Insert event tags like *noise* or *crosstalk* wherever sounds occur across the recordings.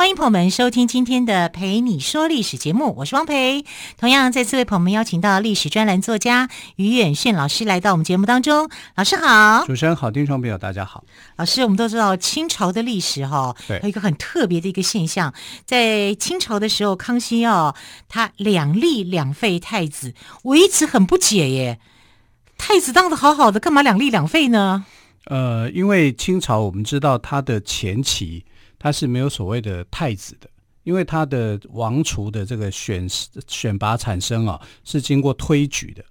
欢迎朋友们收听今天的《陪你说历史》节目，我是汪培。同样再次为朋友们邀请到历史专栏作家于远炫老师来到我们节目当中。老师好，主持人好，听众朋友大家好。老师，我们都知道清朝的历史哈，有一个很特别的一个现象，在清朝的时候，康熙哦，他两立两废太子，我一直很不解耶。太子当的好好的，干嘛两立两废呢？呃，因为清朝我们知道他的前期。他是没有所谓的太子的，因为他的王储的这个选选拔产生啊，是经过推举的。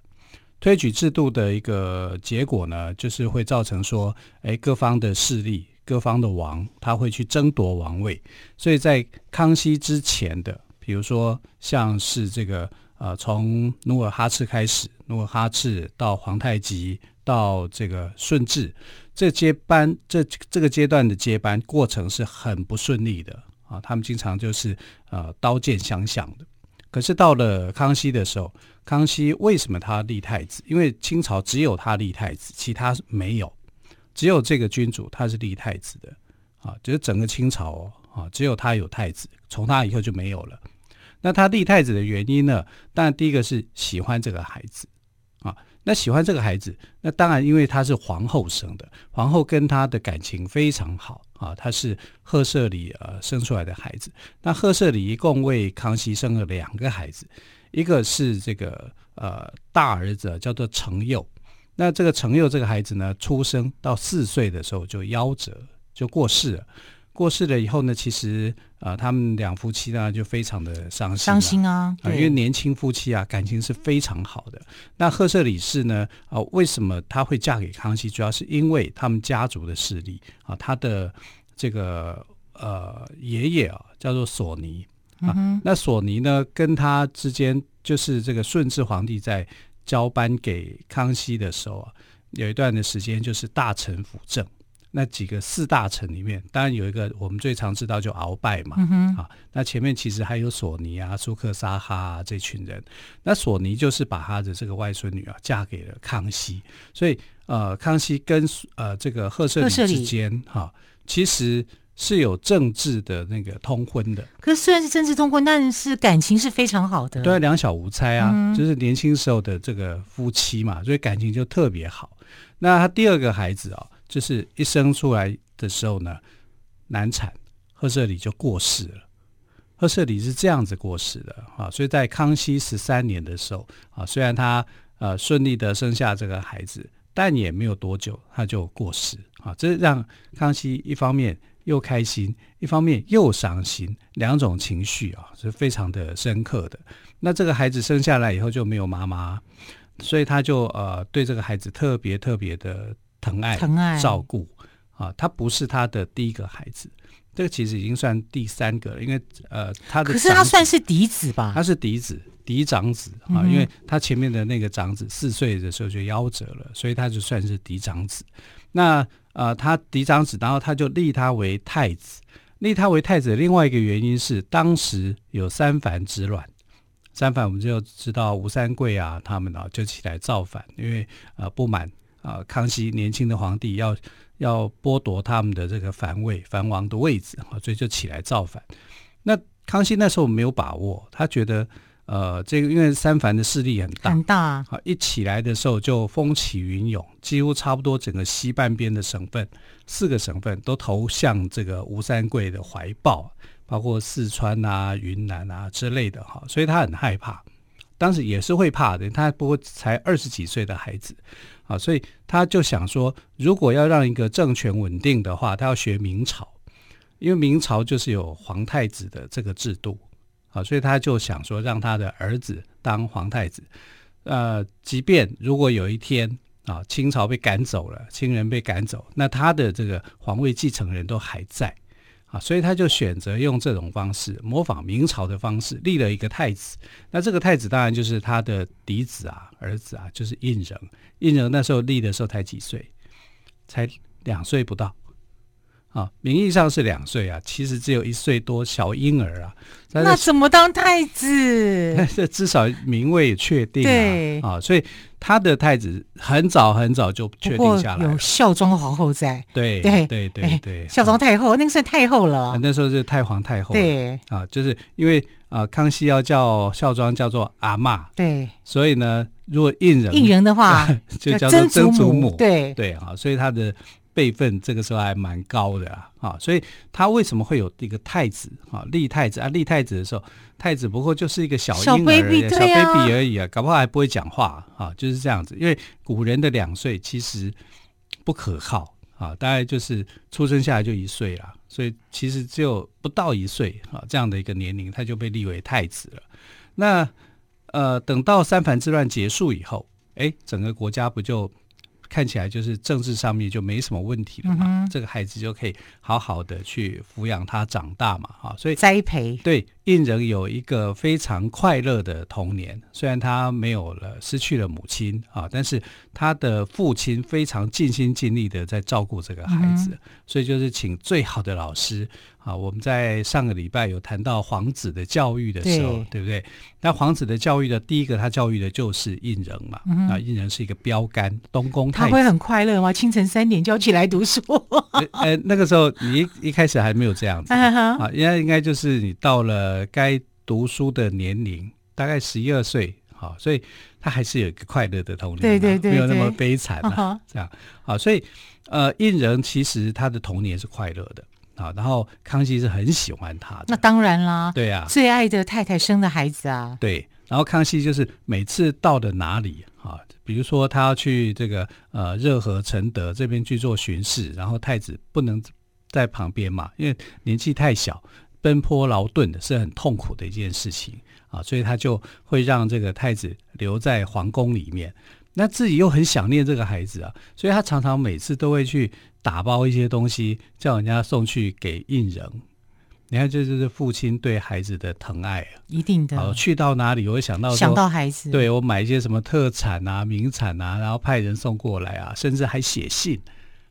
推举制度的一个结果呢，就是会造成说，哎，各方的势力、各方的王，他会去争夺王位。所以在康熙之前的，比如说像是这个呃，从努尔哈赤开始，努尔哈赤到皇太极，到这个顺治。这接班这这个阶段的接班过程是很不顺利的啊，他们经常就是呃刀剑相向的。可是到了康熙的时候，康熙为什么他立太子？因为清朝只有他立太子，其他没有，只有这个君主他是立太子的啊，就是整个清朝哦啊，只有他有太子，从他以后就没有了。那他立太子的原因呢？当然第一个是喜欢这个孩子。那喜欢这个孩子，那当然因为他是皇后生的，皇后跟他的感情非常好啊。他是赫舍里呃生出来的孩子。那赫舍里一共为康熙生了两个孩子，一个是这个呃大儿子叫做承佑。那这个承佑这个孩子呢，出生到四岁的时候就夭折，就过世了。过世了以后呢，其实啊、呃，他们两夫妻呢就非常的伤心，伤心啊，因为年轻夫妻啊感情是非常好的。那赫舍里氏呢啊、呃，为什么她会嫁给康熙？主要是因为他们家族的势力啊，他的这个呃爷爷啊叫做索尼啊，嗯、那索尼呢跟他之间就是这个顺治皇帝在交班给康熙的时候啊，有一段的时间就是大臣辅政。那几个四大臣里面，当然有一个我们最常知道就鳌拜嘛，嗯、啊，那前面其实还有索尼啊、苏克沙哈啊这群人。那索尼就是把他的这个外孙女啊嫁给了康熙，所以呃，康熙跟呃这个赫舍里之间哈、啊，其实是有政治的那个通婚的。可是虽然是政治通婚，但是感情是非常好的，对，两小无猜啊、嗯，就是年轻时候的这个夫妻嘛，所以感情就特别好。那他第二个孩子啊。就是一生出来的时候呢，难产，赫舍里就过世了。赫舍里是这样子过世的啊，所以在康熙十三年的时候啊，虽然他呃顺利的生下这个孩子，但也没有多久他就过世啊，这让康熙一方面又开心，一方面又伤心，两种情绪啊是非常的深刻的。那这个孩子生下来以后就没有妈妈，所以他就呃对这个孩子特别特别的。疼爱、疼爱、照顾啊，他不是他的第一个孩子，这个其实已经算第三个了，因为呃，他的可是他算是嫡子吧？他是嫡子、嫡长子啊、嗯，因为他前面的那个长子四岁的时候就夭折了，所以他就算是嫡长子。那呃，他嫡长子，然后他就立他为太子，立他为太子的另外一个原因是，当时有三藩之乱，三藩我们就知道吴三桂啊，他们啊就起来造反，因为呃不满。啊，康熙年轻的皇帝要要剥夺他们的这个藩位、藩王的位置啊，所以就起来造反。那康熙那时候没有把握，他觉得呃，这个因为三藩的势力很大，很大啊，一起来的时候就风起云涌，几乎差不多整个西半边的省份，四个省份都投向这个吴三桂的怀抱，包括四川啊、云南啊之类的哈，所以他很害怕。当时也是会怕的，他不过才二十几岁的孩子。啊，所以他就想说，如果要让一个政权稳定的话，他要学明朝，因为明朝就是有皇太子的这个制度。啊，所以他就想说，让他的儿子当皇太子。呃，即便如果有一天啊，清朝被赶走了，清人被赶走，那他的这个皇位继承人都还在。啊，所以他就选择用这种方式模仿明朝的方式立了一个太子。那这个太子当然就是他的嫡子啊，儿子啊，就是胤禛。胤禛那时候立的时候才几岁？才两岁不到。啊，名义上是两岁啊，其实只有一岁多，小婴儿啊。那怎么当太子？*laughs* 这至少名位也确定啊。对啊，所以他的太子很早很早就确定下来了。有孝庄皇后在。对对对对对，孝庄太后那个是太后了。那时候是太皇太后。对啊，就是因为啊，康熙要叫孝庄叫做阿嬷。对。所以呢，如果胤禛，胤禛的话 *laughs* 就叫做曾祖母。对对啊，所以他的。辈分这个时候还蛮高的啊，啊，所以他为什么会有一个太子啊？立太子啊，立太子的时候，太子不过就是一个小婴儿，小 baby，小 baby 而已啊，搞不好还不会讲话啊，就是这样子。因为古人的两岁其实不可靠啊，大概就是出生下来就一岁了，所以其实只有不到一岁啊这样的一个年龄，他就被立为太子了。那呃，等到三藩之乱结束以后，哎，整个国家不就？看起来就是政治上面就没什么问题了嘛，嗯、这个孩子就可以好好的去抚养他长大嘛，哈，所以栽培对印人有一个非常快乐的童年，虽然他没有了失去了母亲啊，但是他的父亲非常尽心尽力的在照顾这个孩子，嗯、所以就是请最好的老师。啊，我们在上个礼拜有谈到皇子的教育的时候，对，对不对？那皇子的教育的第一个，他教育的就是胤仁嘛。嗯、啊，胤仁是一个标杆，东宫太子。他会很快乐吗？清晨三点就要起来读书？*laughs* 呃，那个时候你一一开始还没有这样子 *laughs* 啊，应该应该就是你到了该读书的年龄，大概十一二岁，好、啊，所以他还是有一个快乐的童年，对对对，对，没有那么悲惨啊，啊这样。好、啊，所以呃，胤仁其实他的童年是快乐的。啊，然后康熙是很喜欢他的，那当然啦，对呀、啊，最爱的太太生的孩子啊，对。然后康熙就是每次到的哪里啊，比如说他要去这个呃热河承德这边去做巡视，然后太子不能在旁边嘛，因为年纪太小，奔波劳顿的是很痛苦的一件事情啊，所以他就会让这个太子留在皇宫里面。那自己又很想念这个孩子啊，所以他常常每次都会去打包一些东西，叫人家送去给印人。你看，这就是父亲对孩子的疼爱啊，一定的。好，去到哪里我会想到想到孩子，对，我买一些什么特产啊、名产啊，然后派人送过来啊，甚至还写信。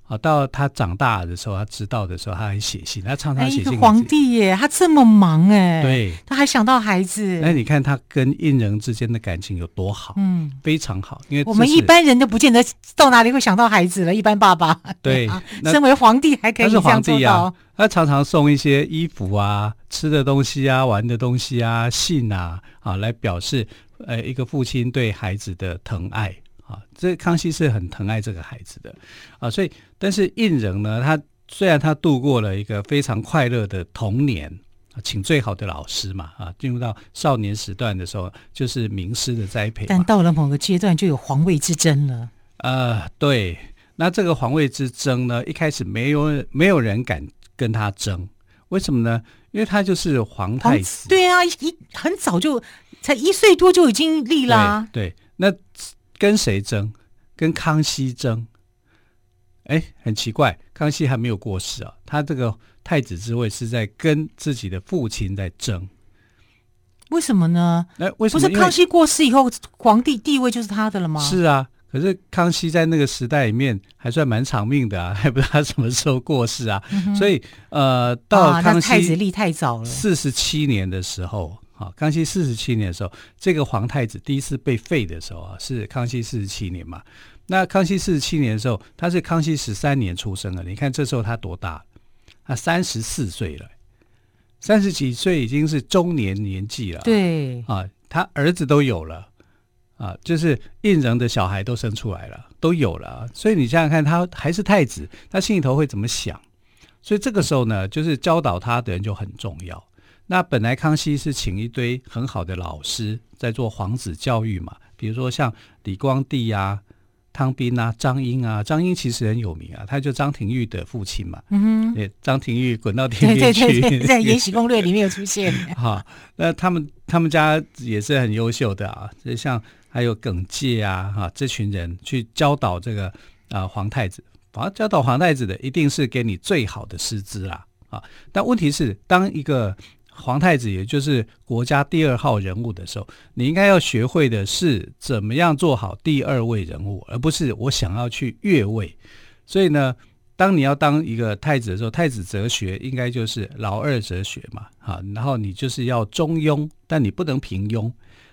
啊，到他长大的时候，他知道的时候，他还写信，他常常写信。皇帝耶，他这么忙哎，对，他还想到孩子。那你看他跟印人之间的感情有多好？嗯，非常好。因为我们一般人都不见得到哪里会想到孩子了。一般爸爸 *laughs* 对，对身为皇帝还可以这样做到。他是皇帝啊，他常常送一些衣服啊、吃的东西啊、玩的东西啊、信啊，啊，来表示呃一个父亲对孩子的疼爱。啊，这康熙是很疼爱这个孩子的啊，所以但是胤禛呢，他虽然他度过了一个非常快乐的童年，请最好的老师嘛，啊，进入到少年时段的时候，就是名师的栽培，但到了某个阶段就有皇位之争了。呃，对，那这个皇位之争呢，一开始没有没有人敢跟他争，为什么呢？因为他就是皇太子，对啊，一很早就才一岁多就已经立了啊，对，那。跟谁争？跟康熙争？哎，很奇怪，康熙还没有过世啊，他这个太子之位是在跟自己的父亲在争。为什么呢？哎，为什么？不是康熙过世以后，皇帝地位就是他的了吗？是啊，可是康熙在那个时代里面还算蛮长命的啊，*laughs* 还不知道他什么时候过世啊。嗯、所以呃，到康熙太子立太早了，四十七年的时候。好，康熙四十七年的时候，这个皇太子第一次被废的时候啊，是康熙四十七年嘛。那康熙四十七年的时候，他是康熙十三年出生的。你看这时候他多大？他三十四岁了，三十几岁已经是中年年纪了。对啊，他儿子都有了啊，就是胤禛的小孩都生出来了，都有了。所以你想想看，他还是太子，他心里头会怎么想？所以这个时候呢，就是教导他的人就很重要。那本来康熙是请一堆很好的老师在做皇子教育嘛，比如说像李光地啊、汤斌啊、张英啊。张英其实很有名啊，他就张廷玉的父亲嘛。嗯哼，张廷玉滚到天边去，对对对，*laughs* 在《延禧攻略》里面有出现。*laughs* 好，那他们他们家也是很优秀的啊，就像还有耿介啊，哈，这群人去教导这个啊皇太子，反正教导皇太子的一定是给你最好的师资啦。啊。但问题是，当一个皇太子，也就是国家第二号人物的时候，你应该要学会的是怎么样做好第二位人物，而不是我想要去越位。所以呢，当你要当一个太子的时候，太子哲学应该就是老二哲学嘛，哈。然后你就是要中庸，但你不能平庸。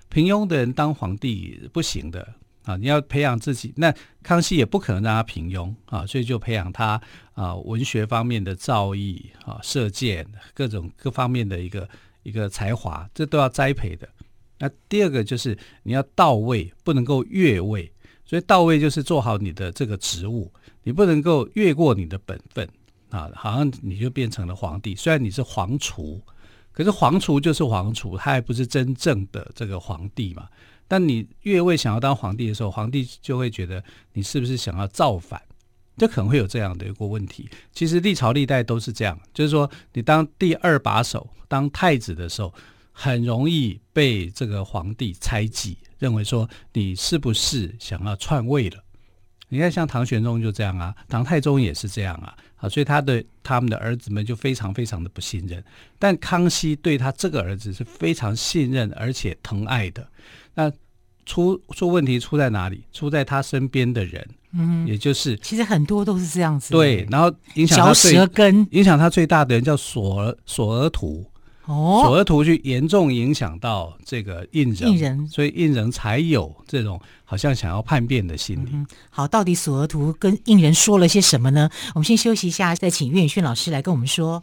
平庸的人当皇帝不行的啊！你要培养自己，那康熙也不可能让他平庸啊，所以就培养他啊文学方面的造诣啊、射箭各种各方面的一个一个才华，这都要栽培的。那第二个就是你要到位，不能够越位。所以到位就是做好你的这个职务，你不能够越过你的本分啊，好像你就变成了皇帝。虽然你是皇储。可是皇储就是皇储，他还不是真正的这个皇帝嘛。但你越位想要当皇帝的时候，皇帝就会觉得你是不是想要造反，就可能会有这样的一个问题。其实历朝历代都是这样，就是说你当第二把手、当太子的时候，很容易被这个皇帝猜忌，认为说你是不是想要篡位了。你看，像唐玄宗就这样啊，唐太宗也是这样啊。啊，所以他的他们的儿子们就非常非常的不信任，但康熙对他这个儿子是非常信任而且疼爱的。那出出问题出在哪里？出在他身边的人，嗯，也就是其实很多都是这样子。对，然后影响他最影响他最大的人叫索额索额图。哦，索额图去严重影响到这个印人，印人，所以印人才有这种好像想要叛变的心理。嗯、好，到底索额图跟印人说了些什么呢？我们先休息一下，再请岳宇轩老师来跟我们说。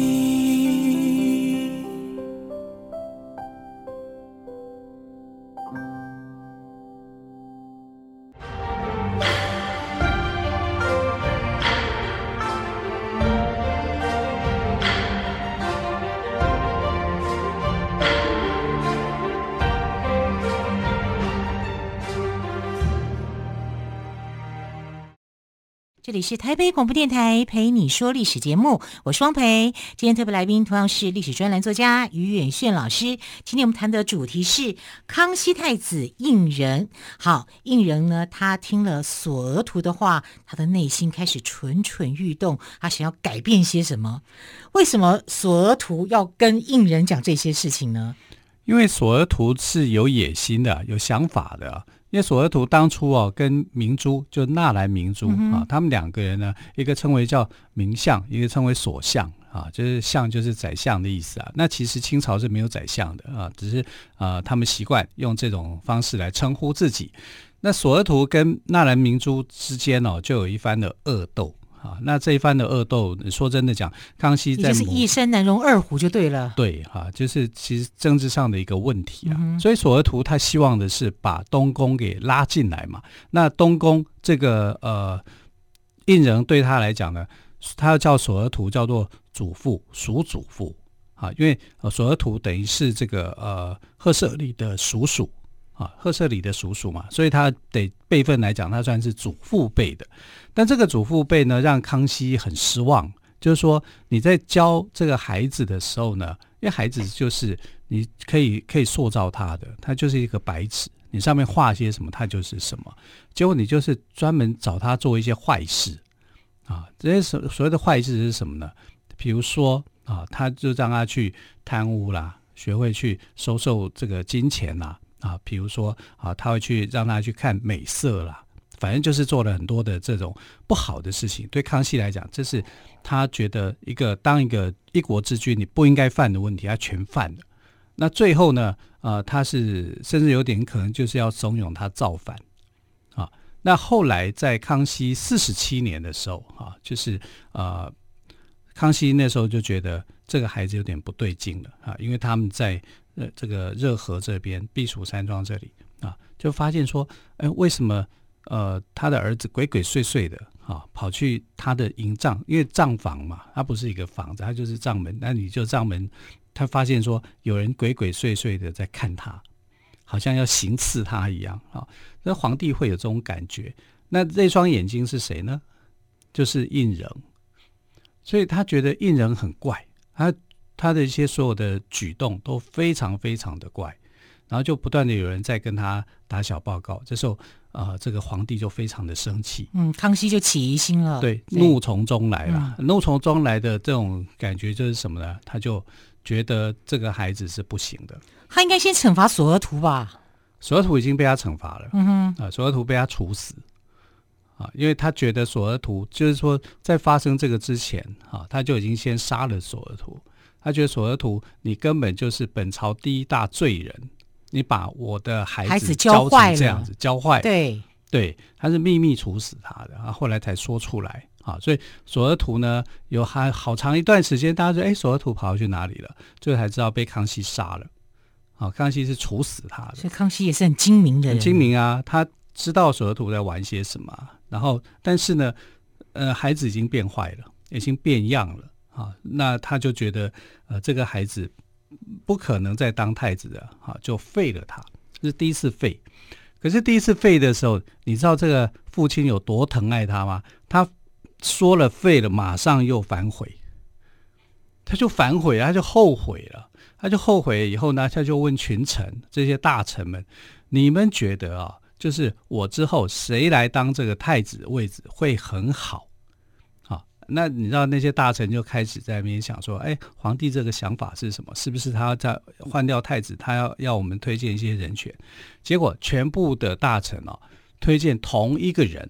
是台北广播电台陪你说历史节目，我是汪培。今天特别来宾同样是历史专栏作家于远炫老师。今天我们谈的主题是康熙太子胤仁。好，胤仁呢，他听了索额图的话，他的内心开始蠢蠢欲动，他想要改变些什么？为什么索额图要跟胤仁讲这些事情呢？因为索额图是有野心的，有想法的。因为索额图当初哦，跟明珠就纳兰明珠啊，他们两个人呢，一个称为叫明相，一个称为所相啊，就是相就是宰相的意思啊。那其实清朝是没有宰相的啊，只是啊、呃，他们习惯用这种方式来称呼自己。那索额图跟纳兰明珠之间哦，就有一番的恶斗。啊，那这一番的恶斗，说真的讲，康熙在就是一山难容二虎就对了。对，哈、啊，就是其实政治上的一个问题啊。嗯、所以索额图他希望的是把东宫给拉进来嘛。那东宫这个呃，胤禛对他来讲呢，他要叫索额图叫做祖父，属祖父啊，因为索额图等于是这个呃赫舍里的叔叔。啊，赫舍里的叔叔嘛，所以他得辈分来讲，他算是祖父辈的。但这个祖父辈呢，让康熙很失望。就是说，你在教这个孩子的时候呢，因为孩子就是你可以可以塑造他的，他就是一个白纸，你上面画些什么，他就是什么。结果你就是专门找他做一些坏事啊，这些所所谓的坏事是什么呢？比如说啊，他就让他去贪污啦，学会去收受这个金钱啦。啊，比如说啊，他会去让他去看美色啦，反正就是做了很多的这种不好的事情。对康熙来讲，这是他觉得一个当一个一国之君你不应该犯的问题，他全犯了。那最后呢，呃，他是甚至有点可能就是要怂恿他造反啊。那后来在康熙四十七年的时候，啊，就是呃，康熙那时候就觉得这个孩子有点不对劲了啊，因为他们在。呃，这个热河这边避暑山庄这里啊，就发现说，哎，为什么呃他的儿子鬼鬼祟祟的啊，跑去他的营帐，因为帐房嘛，它不是一个房子，它就是帐门。那你就帐门，他发现说有人鬼鬼祟祟的在看他，好像要行刺他一样啊。那皇帝会有这种感觉。那这双眼睛是谁呢？就是胤禛。所以他觉得胤禛很怪，他他的一些所有的举动都非常非常的怪，然后就不断的有人在跟他打小报告。这时候，呃，这个皇帝就非常的生气，嗯，康熙就起疑心了，对，怒从中来了。嗯、怒从中来的这种感觉就是什么呢？他就觉得这个孩子是不行的，他应该先惩罚索额图吧？索额图已经被他惩罚了，嗯哼，啊，索额图被他处死。啊，因为他觉得索额图就是说，在发生这个之前，啊，他就已经先杀了索额图。他觉得索额图，你根本就是本朝第一大罪人，你把我的孩子教坏这样子，教坏，对对，他是秘密处死他的，啊，后来才说出来，啊，所以索额图呢，有还好长一段时间，大家说，哎，索额图跑去哪里了？最后才知道被康熙杀了，啊，康熙是处死他的，所以康熙也是很精明的人，很精明啊，他知道索额图在玩些什么。然后，但是呢，呃，孩子已经变坏了，已经变样了啊。那他就觉得，呃，这个孩子不可能再当太子的，啊，就废了他。这是第一次废。可是第一次废的时候，你知道这个父亲有多疼爱他吗？他说了废了，马上又反悔，他就反悔，他就后悔了，他就后悔以后呢，他就问群臣这些大臣们：你们觉得啊？就是我之后谁来当这个太子的位置会很好，好，那你知道那些大臣就开始在那边想说，哎，皇帝这个想法是什么？是不是他要再换掉太子，他要要我们推荐一些人选？结果全部的大臣哦，推荐同一个人，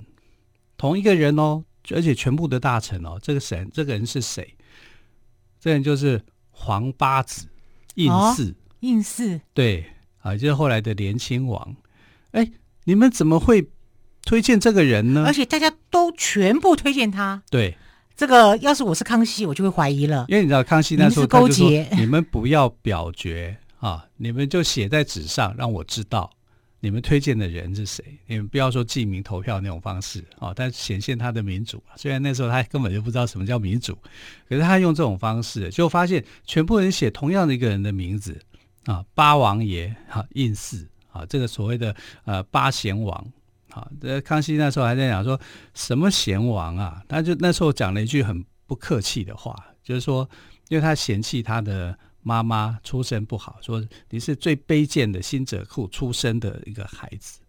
同一个人哦，而且全部的大臣哦，这个神？这个人是谁？这个人就是皇八子胤祀，胤祀，对，啊，就是后来的连亲王，哎。你们怎么会推荐这个人呢？而且大家都全部推荐他。对，这个要是我是康熙，我就会怀疑了。因为你知道康熙那时候勾结，你们不要表决啊，你们就写在纸上，让我知道你们推荐的人是谁。你们不要说记名投票那种方式啊，但显现他的民主。虽然那时候他根本就不知道什么叫民主，可是他用这种方式，就发现全部人写同样的一个人的名字啊，八王爷哈胤祀。啊，这个所谓的呃八贤王，啊，这康熙那时候还在讲说什么贤王啊，他就那时候讲了一句很不客气的话，就是说，因为他嫌弃他的妈妈出身不好，说你是最卑贱的辛者库出生的一个孩子。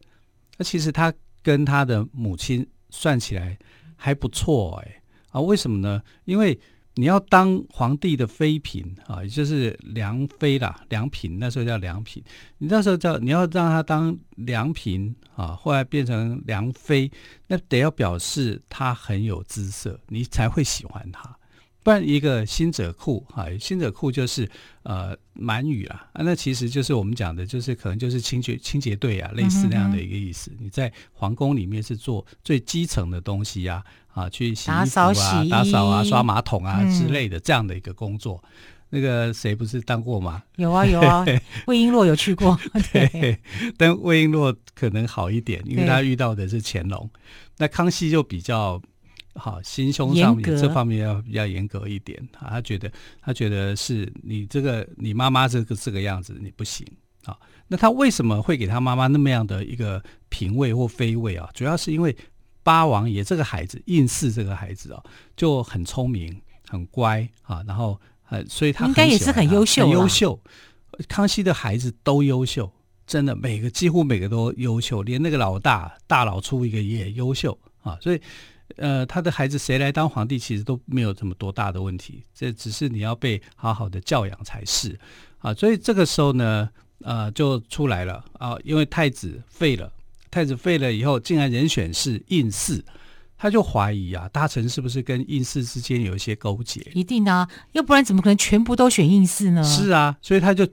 那其实他跟他的母亲算起来还不错哎，啊，为什么呢？因为。你要当皇帝的妃嫔啊，也就是良妃啦，良嫔那时候叫良嫔。你那时候叫你要让她当良嫔啊，后来变成良妃，那得要表示她很有姿色，你才会喜欢她。不然一个辛者库啊，辛者库就是呃满语啊，那其实就是我们讲的，就是可能就是清洁清洁队啊，类似那样的一个意思。你在皇宫里面是做最基层的东西呀、啊，啊，去洗衣服啊、打扫洗、打扫啊、刷马桶啊之类的这样的一个工作。嗯、那个谁不是当过吗？有啊有啊，*laughs* 魏璎珞有去过。*laughs* 对，但魏璎珞可能好一点，因为她遇到的是乾隆。那康熙就比较。好，心胸上面这方面要比较严格一点啊。他觉得，他觉得是你这个你妈妈这个这个样子你不行啊。那他为什么会给他妈妈那么样的一个嫔位或妃位啊？主要是因为八王爷这个孩子，胤祀这个孩子哦，就很聪明、很乖啊，然后呃，所以他应该也是很优秀，很优秀。康熙的孩子都优秀，真的每个几乎每个都优秀，连那个老大大老粗一个也优秀啊，所以。呃，他的孩子谁来当皇帝，其实都没有这么多大的问题，这只是你要被好好的教养才是啊。所以这个时候呢，呃，就出来了啊，因为太子废了，太子废了以后，竟然人选是胤祀，他就怀疑啊，大臣是不是跟胤祀之间有一些勾结？一定啊，要不然怎么可能全部都选胤祀呢？是啊，所以他就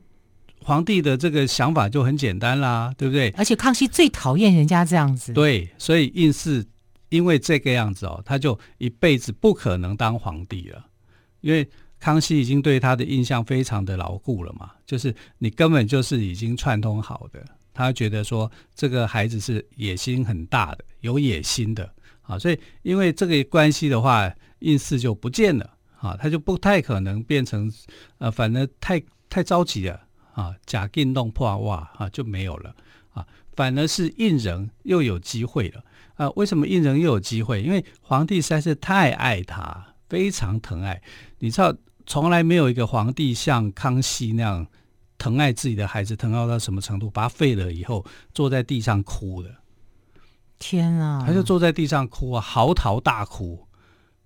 皇帝的这个想法就很简单啦，对不对？而且康熙最讨厌人家这样子，对，所以胤祀。因为这个样子哦，他就一辈子不可能当皇帝了，因为康熙已经对他的印象非常的牢固了嘛，就是你根本就是已经串通好的，他觉得说这个孩子是野心很大的，有野心的啊，所以因为这个关系的话，应巳就不见了啊，他就不太可能变成呃，反正太太着急了啊，假定弄破袜啊就没有了啊，反而是应人又有机会了啊。为什么应人又有机会？因为皇帝实在是太爱他，非常疼爱。你知道，从来没有一个皇帝像康熙那样疼爱自己的孩子，疼爱到什么程度？把他废了以后，坐在地上哭的。天啊！他就坐在地上哭啊，嚎啕大哭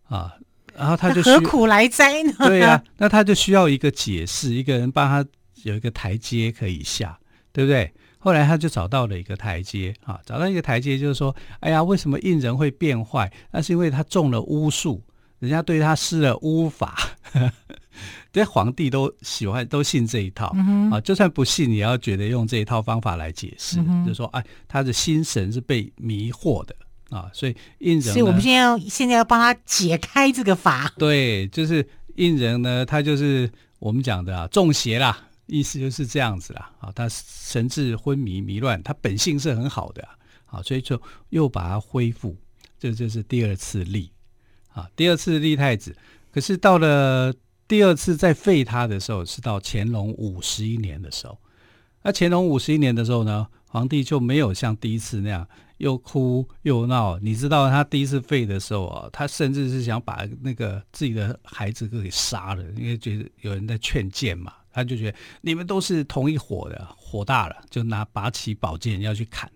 啊，然后他就何苦来哉呢？对呀、啊，那他就需要一个解释，一个人帮他有一个台阶可以下，对不对？后来他就找到了一个台阶啊，找到一个台阶，就是说，哎呀，为什么印人会变坏？那是因为他中了巫术，人家对他施了巫法。*laughs* 这皇帝都喜欢都信这一套、嗯、啊，就算不信，你要觉得用这一套方法来解释，嗯、就是说，哎，他的心神是被迷惑的。啊，所以印人，所以我们现在要现在要帮他解开这个法。对，就是印人呢，他就是我们讲的啊，中邪啦，意思就是这样子啦。啊，他神志昏迷迷乱，他本性是很好的啊，啊所以就又把他恢复，这就是第二次立。啊，第二次立太子，可是到了。第二次再废他的时候是到乾隆五十一年的时候，那乾隆五十一年的时候呢，皇帝就没有像第一次那样又哭又闹。你知道他第一次废的时候啊，他甚至是想把那个自己的孩子都给杀了，因为觉得有人在劝谏嘛，他就觉得你们都是同一伙的，火大了，就拿拔起宝剑要去砍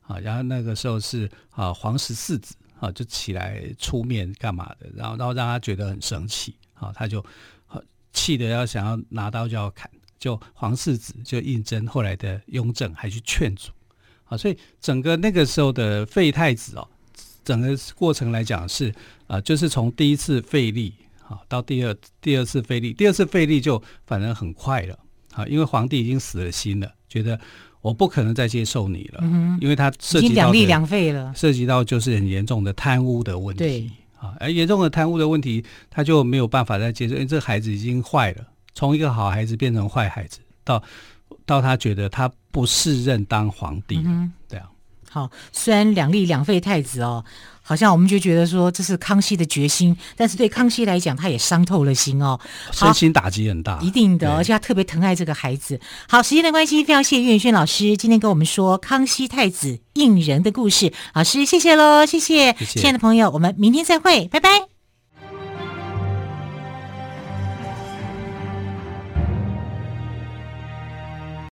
啊。然后那个时候是啊皇十四子啊就起来出面干嘛的，然后然后让他觉得很生气。啊，他就气得要想要拿刀就要砍，就皇四子就胤禛，后来的雍正还去劝阻，啊，所以整个那个时候的废太子哦，整个过程来讲是啊，就是从第一次废立啊到第二第二次废立，第二次废立就反正很快了啊，因为皇帝已经死了心了，觉得我不可能再接受你了，嗯，因为他涉及到两利两废了，涉及到就是很严重的贪污的问题。啊。而严重的贪污的问题，他就没有办法再接受，因为这孩子已经坏了，从一个好孩子变成坏孩子，到到他觉得他不适任当皇帝，嗯，对啊。好，虽然两立两废太子哦，好像我们就觉得说这是康熙的决心，但是对康熙来讲，他也伤透了心哦，身心打击很大，一定的，而且他特别疼爱这个孩子。好，时间的关系，非常谢谢岳轩老师今天跟我们说康熙太子胤仁的故事，老师谢谢喽，谢谢，谢谢，亲爱的朋友，我们明天再会，拜拜。